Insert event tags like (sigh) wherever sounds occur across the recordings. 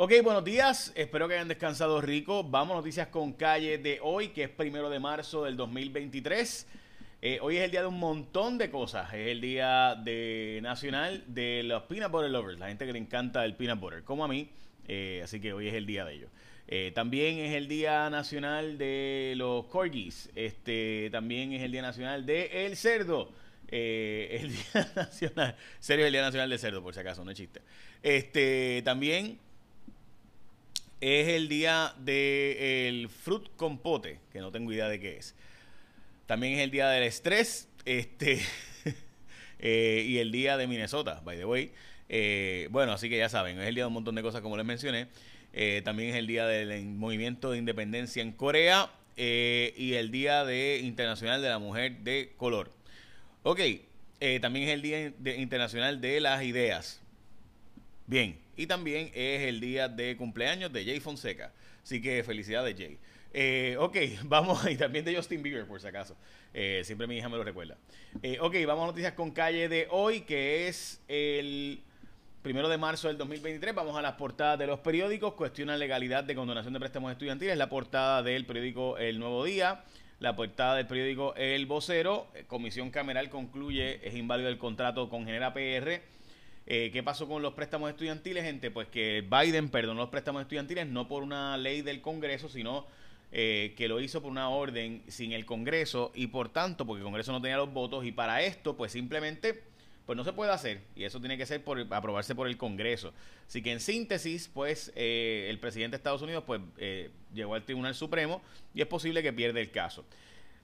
Ok, buenos días. Espero que hayan descansado rico. Vamos noticias con calle de hoy, que es primero de marzo del 2023. Eh, hoy es el día de un montón de cosas. Es el día nacional de los peanut butter lovers, la gente que le encanta el peanut butter, como a mí. Eh, así que hoy es el día de ellos. Eh, también es el día nacional de los corgis. Este, también es el día nacional de el cerdo. el (laughs) día nacional, serio, el día nacional del cerdo, por si acaso, no es chiste. Este, también es el día del fruit compote, que no tengo idea de qué es. También es el día del estrés, este, (laughs) eh, y el día de Minnesota, by the way. Eh, bueno, así que ya saben, es el día de un montón de cosas como les mencioné. Eh, también es el día del movimiento de independencia en Corea y el día de internacional de la mujer de color. Ok, también es el día internacional de las ideas. Bien, y también es el día de cumpleaños de Jay Fonseca. Así que felicidades, Jay. Eh, ok, (laughs) vamos, y también de Justin Bieber, por si acaso. Eh, siempre mi hija me lo recuerda. Eh, ok, vamos a noticias con calle de hoy, que es el primero de marzo del 2023. Vamos a las portadas de los periódicos. Cuestiona legalidad de condonación de préstamos estudiantiles. La portada del periódico El Nuevo Día. La portada del periódico El Vocero. Comisión Cameral concluye, es inválido el contrato con Genera PR. Eh, ¿Qué pasó con los préstamos estudiantiles, gente? Pues que Biden perdonó los préstamos estudiantiles no por una ley del Congreso, sino eh, que lo hizo por una orden sin el Congreso y por tanto, porque el Congreso no tenía los votos y para esto, pues simplemente pues no se puede hacer y eso tiene que ser por aprobarse por el Congreso. Así que en síntesis, pues eh, el presidente de Estados Unidos pues llegó al Tribunal Supremo y es posible que pierda el caso.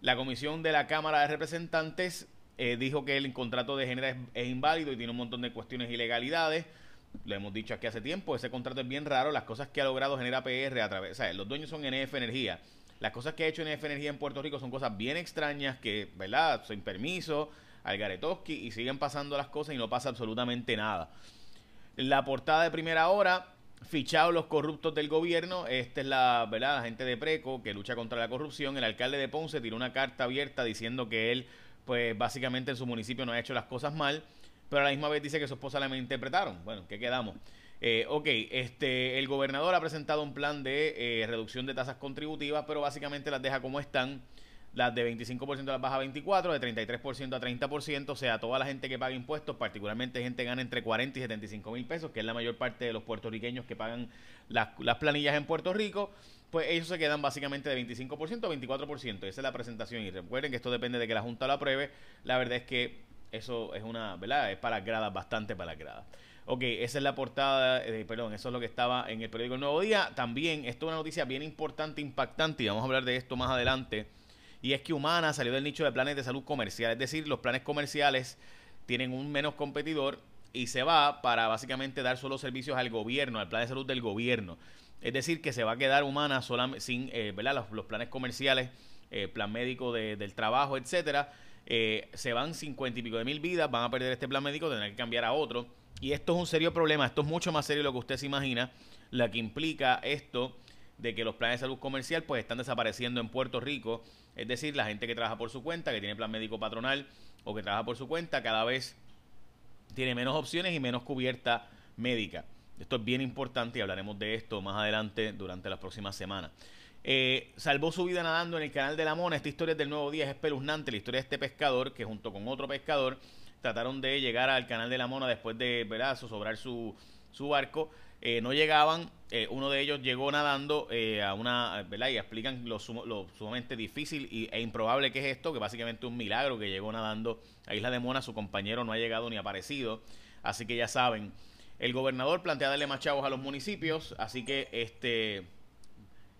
La comisión de la Cámara de Representantes eh, dijo que el contrato de género es, inválido y tiene un montón de cuestiones ilegalidades. Lo hemos dicho aquí hace tiempo, ese contrato es bien raro. Las cosas que ha logrado Genera PR a través, o sea, los dueños son NF Energía. Las cosas que ha hecho NF Energía en Puerto Rico son cosas bien extrañas que, ¿verdad? Sin permiso, al Garetoski y siguen pasando las cosas y no pasa absolutamente nada. La portada de primera hora, fichados los corruptos del gobierno. Esta es la, ¿verdad? La gente de Preco que lucha contra la corrupción. El alcalde de Ponce tiró una carta abierta diciendo que él pues básicamente en su municipio no ha hecho las cosas mal, pero a la misma vez dice que su esposa la interpretaron. Bueno, ¿qué quedamos? Eh, ok, este, el gobernador ha presentado un plan de eh, reducción de tasas contributivas, pero básicamente las deja como están. Las de 25% las baja a 24%, de 33% a 30%, o sea, toda la gente que paga impuestos, particularmente gente que gana entre 40 y 75 mil pesos, que es la mayor parte de los puertorriqueños que pagan las, las planillas en Puerto Rico, pues ellos se quedan básicamente de 25% a 24%. Esa es la presentación. Y recuerden que esto depende de que la Junta lo apruebe. La verdad es que eso es una, ¿verdad? Es para gradas, bastante para las gradas. Ok, esa es la portada, eh, perdón, eso es lo que estaba en el periódico El Nuevo Día. También, esto es una noticia bien importante, impactante, y vamos a hablar de esto más adelante. Y es que Humana salió del nicho de planes de salud comercial, es decir, los planes comerciales tienen un menos competidor y se va para básicamente dar solo servicios al gobierno, al plan de salud del gobierno. Es decir, que se va a quedar humana solamente sin eh, ¿verdad? Los, planes comerciales, eh, plan médico del trabajo, etcétera. Eh, se van cincuenta y pico de mil vidas, van a perder este plan médico, tendrán que cambiar a otro. Y esto es un serio problema, esto es mucho más serio de lo que usted se imagina, la que implica esto de que los planes de salud comercial pues están desapareciendo en Puerto Rico. Es decir, la gente que trabaja por su cuenta, que tiene plan médico patronal o que trabaja por su cuenta, cada vez tiene menos opciones y menos cubierta médica. Esto es bien importante y hablaremos de esto más adelante durante las próximas semanas. Eh, salvó su vida nadando en el canal de la Mona. Esta historia del nuevo día es espeluznante. La historia de este pescador que junto con otro pescador trataron de llegar al canal de la Mona después de ¿verdad? sobrar su, su barco. Eh, no llegaban. Eh, uno de ellos llegó nadando a una, ¿verdad? Y explican lo, sumamente difícil y, e improbable que es esto, que básicamente un milagro que llegó nadando a Isla de Mona. Su compañero no ha llegado ni aparecido. Así que ya saben, el gobernador plantea darle más chavos a los municipios, así que este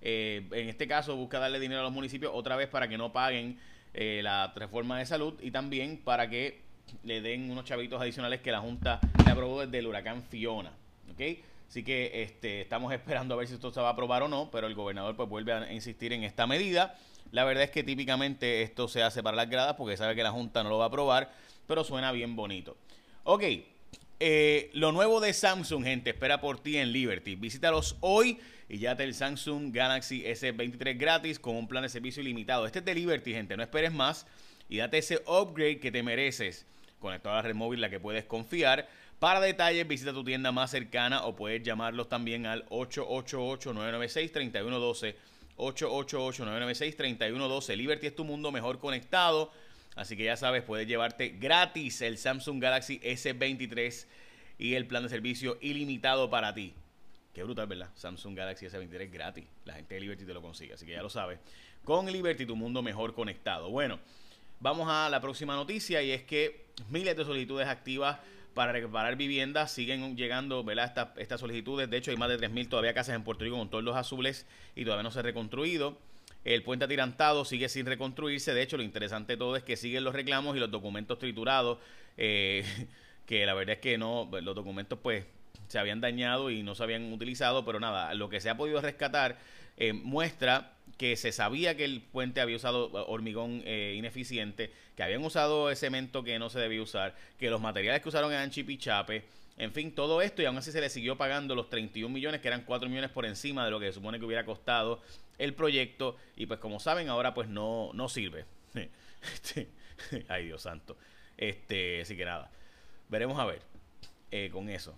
eh, en este caso busca darle dinero a los municipios otra vez para que no paguen eh, la reforma de salud y también para que le den unos chavitos adicionales que la Junta le aprobó desde el huracán Fiona. ¿Ok? Así que este, estamos esperando a ver si esto se va a aprobar o no, pero el gobernador pues vuelve a insistir en esta medida. La verdad es que típicamente esto se hace para las gradas porque sabe que la Junta no lo va a aprobar, pero suena bien bonito. Ok, eh, lo nuevo de Samsung, gente, espera por ti en Liberty. Visítalos hoy y ya te el Samsung Galaxy S23 gratis con un plan de servicio ilimitado. Este es de Liberty, gente, no esperes más y date ese upgrade que te mereces. Conectado a la red móvil, la que puedes confiar Para detalles, visita tu tienda más cercana o puedes llamarlos también al 888-996-3112. 888-996-3112. Liberty es tu mundo mejor conectado. Así que ya sabes, puedes llevarte gratis el Samsung Galaxy S23 y el plan de servicio ilimitado para ti. Qué brutal, ¿verdad? Samsung Galaxy S23 gratis. La gente de Liberty te lo consigue, así que ya lo sabes. Con Liberty, tu mundo mejor conectado. Bueno, vamos a la próxima noticia y es que miles de solicitudes activas para reparar viviendas siguen llegando, ¿verdad? Estas, solicitudes. De hecho, hay más de 3.000 todavía casas en Puerto Rico con todos los azules y todavía no se ha reconstruido. El puente atirantado sigue sin reconstruirse. De hecho, lo interesante de todo es que siguen los reclamos y los documentos triturados. Eh, (laughs) que la verdad es que no, los documentos pues se habían dañado y no se habían utilizado, pero nada, lo que se ha podido rescatar eh, muestra que se sabía que el puente había usado eh, hormigón eh, ineficiente, que habían usado cemento que no se debía usar, que los materiales que usaron eran chipichape, en fin, todo esto y aún así se le siguió pagando los 31 millones, que eran 4 millones por encima de lo que se supone que hubiera costado el proyecto y pues como saben ahora pues no, no sirve. (laughs) Este, (laughs) ay Dios santo. Este, así que nada, veremos a ver con eso.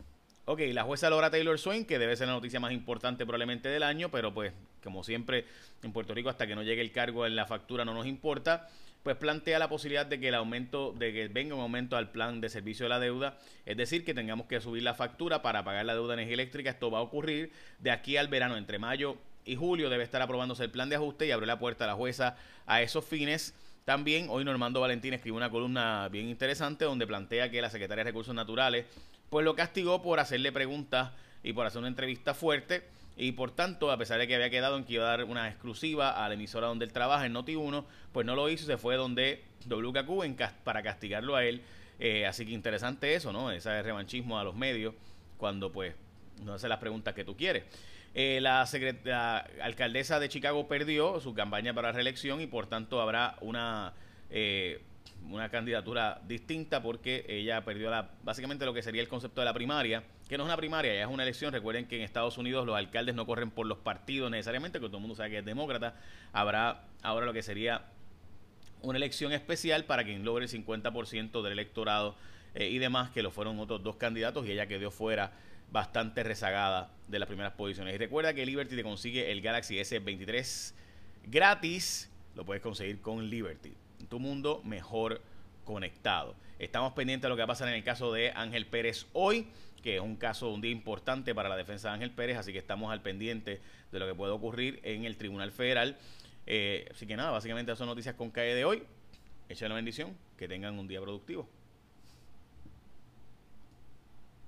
Ok, la jueza Laura Taylor Swain, que debe ser la noticia más importante probablemente del año, pero pues como siempre en Puerto Rico hasta que no llegue el cargo en la factura no nos importa, pues plantea la posibilidad de que el aumento, de que venga un aumento al plan de servicio de la deuda, es decir, que tengamos que subir la factura para pagar la deuda de energía eléctrica. Esto va a ocurrir de aquí al verano, entre mayo y julio debe estar aprobándose el plan de ajuste y abre la puerta a la jueza a esos fines. También hoy Normando Valentín escribió una columna bien interesante donde plantea que la Secretaria de Recursos Naturales pues lo castigó por hacerle preguntas y por hacer una entrevista fuerte. Y por tanto, a pesar de que había quedado en que iba a dar una exclusiva a la emisora donde él trabaja, en Noti1, pues no lo hizo, se fue donde WKQ en, para castigarlo a él. Eh, así que interesante eso, ¿no? Ese revanchismo a los medios cuando pues no hace las preguntas que tú quieres. Eh, la, la, alcaldesa de Chicago perdió su campaña para reelección y por tanto habrá una eh, una candidatura distinta porque ella perdió la, básicamente lo que sería el concepto de la primaria, que no es una primaria, ya es una elección. Recuerden que en Estados Unidos los alcaldes no corren por los partidos necesariamente, que todo el mundo sabe que es demócrata. Habrá ahora lo que sería una elección especial para quien logre el 50% del electorado eh, y demás, que lo fueron otros dos candidatos y ella quedó fuera bastante rezagada de las primeras posiciones. Y recuerda que Liberty te consigue el Galaxy S23 gratis, lo puedes conseguir con Liberty tu mundo mejor conectado. Estamos pendientes de lo que va a pasar en el caso de Ángel Pérez hoy, que es un caso, un día importante para la defensa de Ángel Pérez, así que estamos al pendiente de lo que puede ocurrir en el Tribunal Federal. Eh, así que nada, básicamente esas son noticias con calle de hoy. Echa la bendición, que tengan un día productivo.